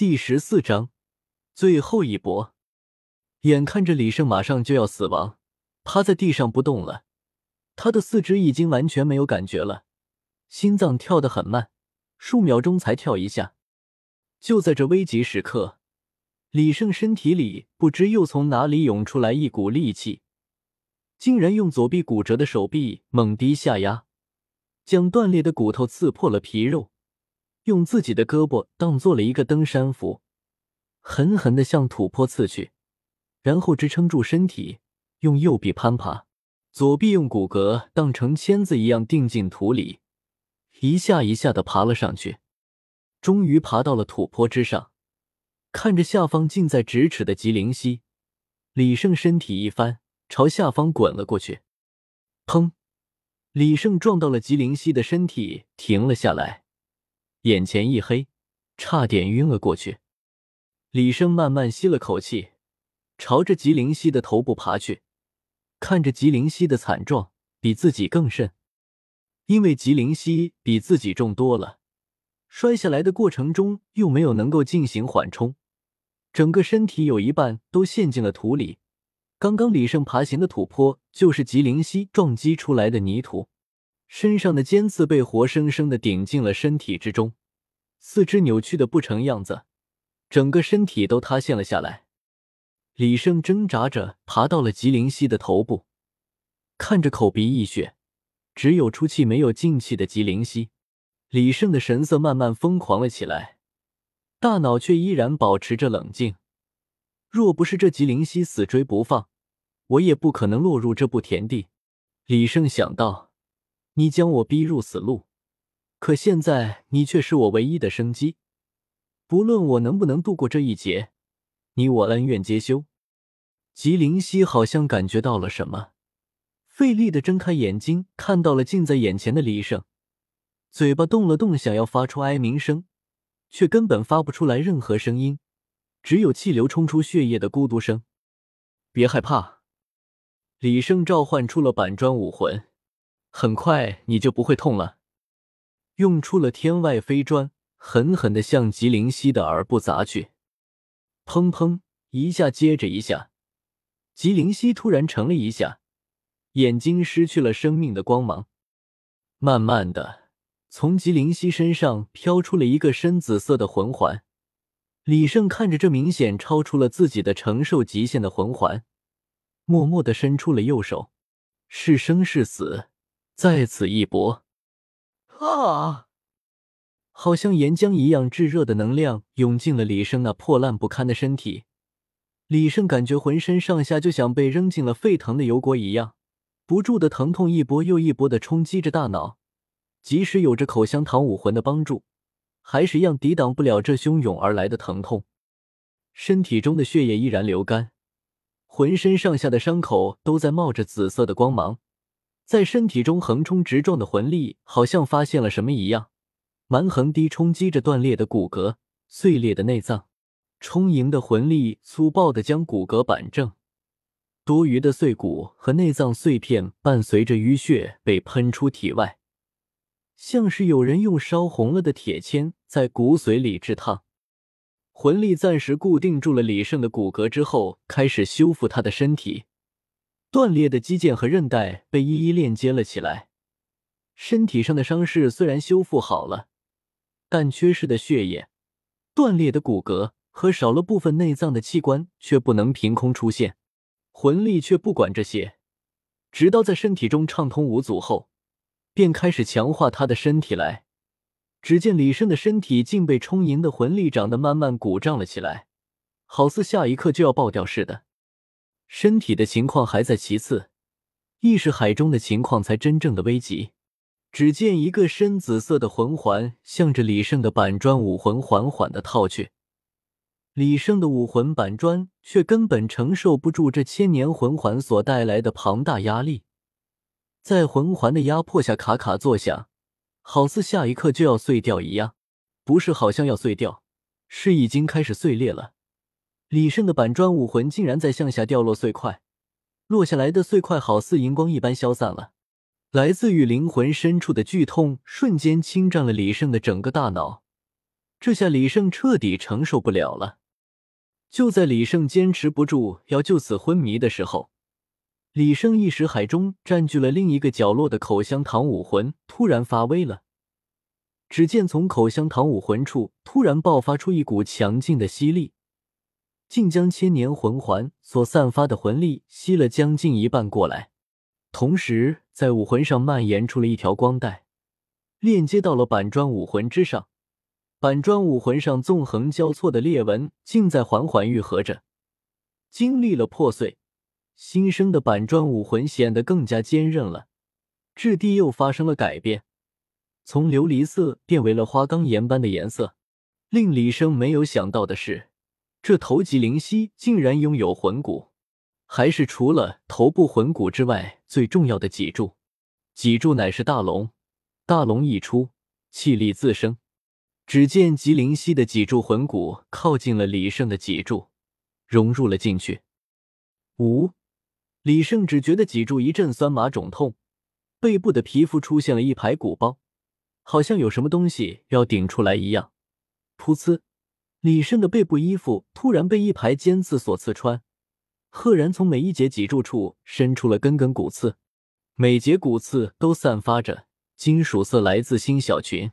第十四章最后一搏。眼看着李胜马上就要死亡，趴在地上不动了，他的四肢已经完全没有感觉了，心脏跳得很慢，数秒钟才跳一下。就在这危急时刻，李胜身体里不知又从哪里涌出来一股力气，竟然用左臂骨折的手臂猛地下压，将断裂的骨头刺破了皮肉，用自己的胳膊当做了一个登山斧，狠狠地向土坡刺去。然后支撑住身体，用右臂攀爬，左臂用骨骼当成签子一样钉进土里，一下一下的爬了上去。终于爬到了土坡之上，看着下方近在咫尺的吉灵溪，李胜身体一翻，朝下方滚了过去。砰！李胜撞到了吉灵溪的身体，停了下来，眼前一黑，差点晕了过去。李胜慢慢吸了口气。朝着吉灵溪的头部爬去，看着吉灵溪的惨状，比自己更甚，因为吉灵溪比自己重多了。摔下来的过程中又没有能够进行缓冲，整个身体有一半都陷进了土里。刚刚李胜爬行的土坡就是吉灵溪撞击出来的泥土，身上的尖刺被活生生的顶进了身体之中，四肢扭曲的不成样子，整个身体都塌陷了下来。李胜挣扎着爬到了吉灵溪的头部，看着口鼻溢血、只有出气没有进气的吉灵溪，李胜的神色慢慢疯狂了起来，大脑却依然保持着冷静。若不是这吉灵溪死追不放，我也不可能落入这步田地。李胜想到：“你将我逼入死路，可现在你却是我唯一的生机。不论我能不能度过这一劫，你我恩怨皆休。”吉灵溪好像感觉到了什么，费力的睁开眼睛，看到了近在眼前的李胜，嘴巴动了动，想要发出哀鸣声，却根本发不出来任何声音，只有气流冲出血液的咕嘟声。别害怕，李胜召唤出了板砖武魂，很快你就不会痛了。用出了天外飞砖，狠狠的向吉灵溪的耳部砸去，砰砰一下接着一下。吉灵溪突然沉了一下，眼睛失去了生命的光芒。慢慢的，从吉灵溪身上飘出了一个深紫色的魂环。李胜看着这明显超出了自己的承受极限的魂环，默默的伸出了右手。是生是死，在此一搏！啊！好像岩浆一样炙热的能量涌进了李胜那破烂不堪的身体。李胜感觉浑身上下就像被扔进了沸腾的油锅一样，不住的疼痛一波又一波的冲击着大脑，即使有着口香糖武魂的帮助，还是一样抵挡不了这汹涌而来的疼痛。身体中的血液依然流干，浑身上下的伤口都在冒着紫色的光芒，在身体中横冲直撞的魂力好像发现了什么一样，蛮横地冲击着断裂的骨骼、碎裂的内脏。充盈的魂力粗暴的将骨骼板正，多余的碎骨和内脏碎片伴随着淤血被喷出体外，像是有人用烧红了的铁签在骨髓里炙烫。魂力暂时固定住了李胜的骨骼之后，开始修复他的身体。断裂的肌腱和韧带被一一链接了起来。身体上的伤势虽然修复好了，但缺失的血液、断裂的骨骼。和少了部分内脏的器官却不能凭空出现，魂力却不管这些，直到在身体中畅通无阻后，便开始强化他的身体来。只见李胜的身体竟被充盈的魂力长得慢慢鼓胀了起来，好似下一刻就要爆掉似的。身体的情况还在其次，意识海中的情况才真正的危急。只见一个深紫色的魂环向着李胜的板砖武魂缓缓的套去。李胜的武魂板砖却根本承受不住这千年魂环所带来的庞大压力，在魂环的压迫下卡卡作响，好似下一刻就要碎掉一样。不是好像要碎掉，是已经开始碎裂了。李胜的板砖武魂竟然在向下掉落碎块，落下来的碎块好似荧光一般消散了。来自于灵魂深处的剧痛瞬间侵占了李胜的整个大脑。这下李胜彻底承受不了了。就在李胜坚持不住要就此昏迷的时候，李胜意识海中占据了另一个角落的口香糖武魂突然发威了。只见从口香糖武魂处突然爆发出一股强劲的吸力，竟将千年魂环所散发的魂力吸了将近一半过来，同时在武魂上蔓延出了一条光带，链接到了板砖武魂之上。板砖武魂上纵横交错的裂纹竟在缓缓愈合着，经历了破碎，新生的板砖武魂显得更加坚韧了，质地又发生了改变。从琉璃色变为了花岗岩般的颜色，令李生没有想到的是，这头脊灵犀竟然拥有魂骨，还是除了头部魂骨之外最重要的脊柱。脊柱乃是大龙，大龙一出，气力自生。只见吉灵犀的脊柱魂骨靠近了李胜的脊柱，融入了进去。五，李胜只觉得脊柱一阵酸麻肿痛，背部的皮肤出现了一排鼓包。好像有什么东西要顶出来一样，噗呲！李胜的背部衣服突然被一排尖刺所刺穿，赫然从每一节脊柱处伸出了根根骨刺，每节骨刺都散发着金属色来自新小群。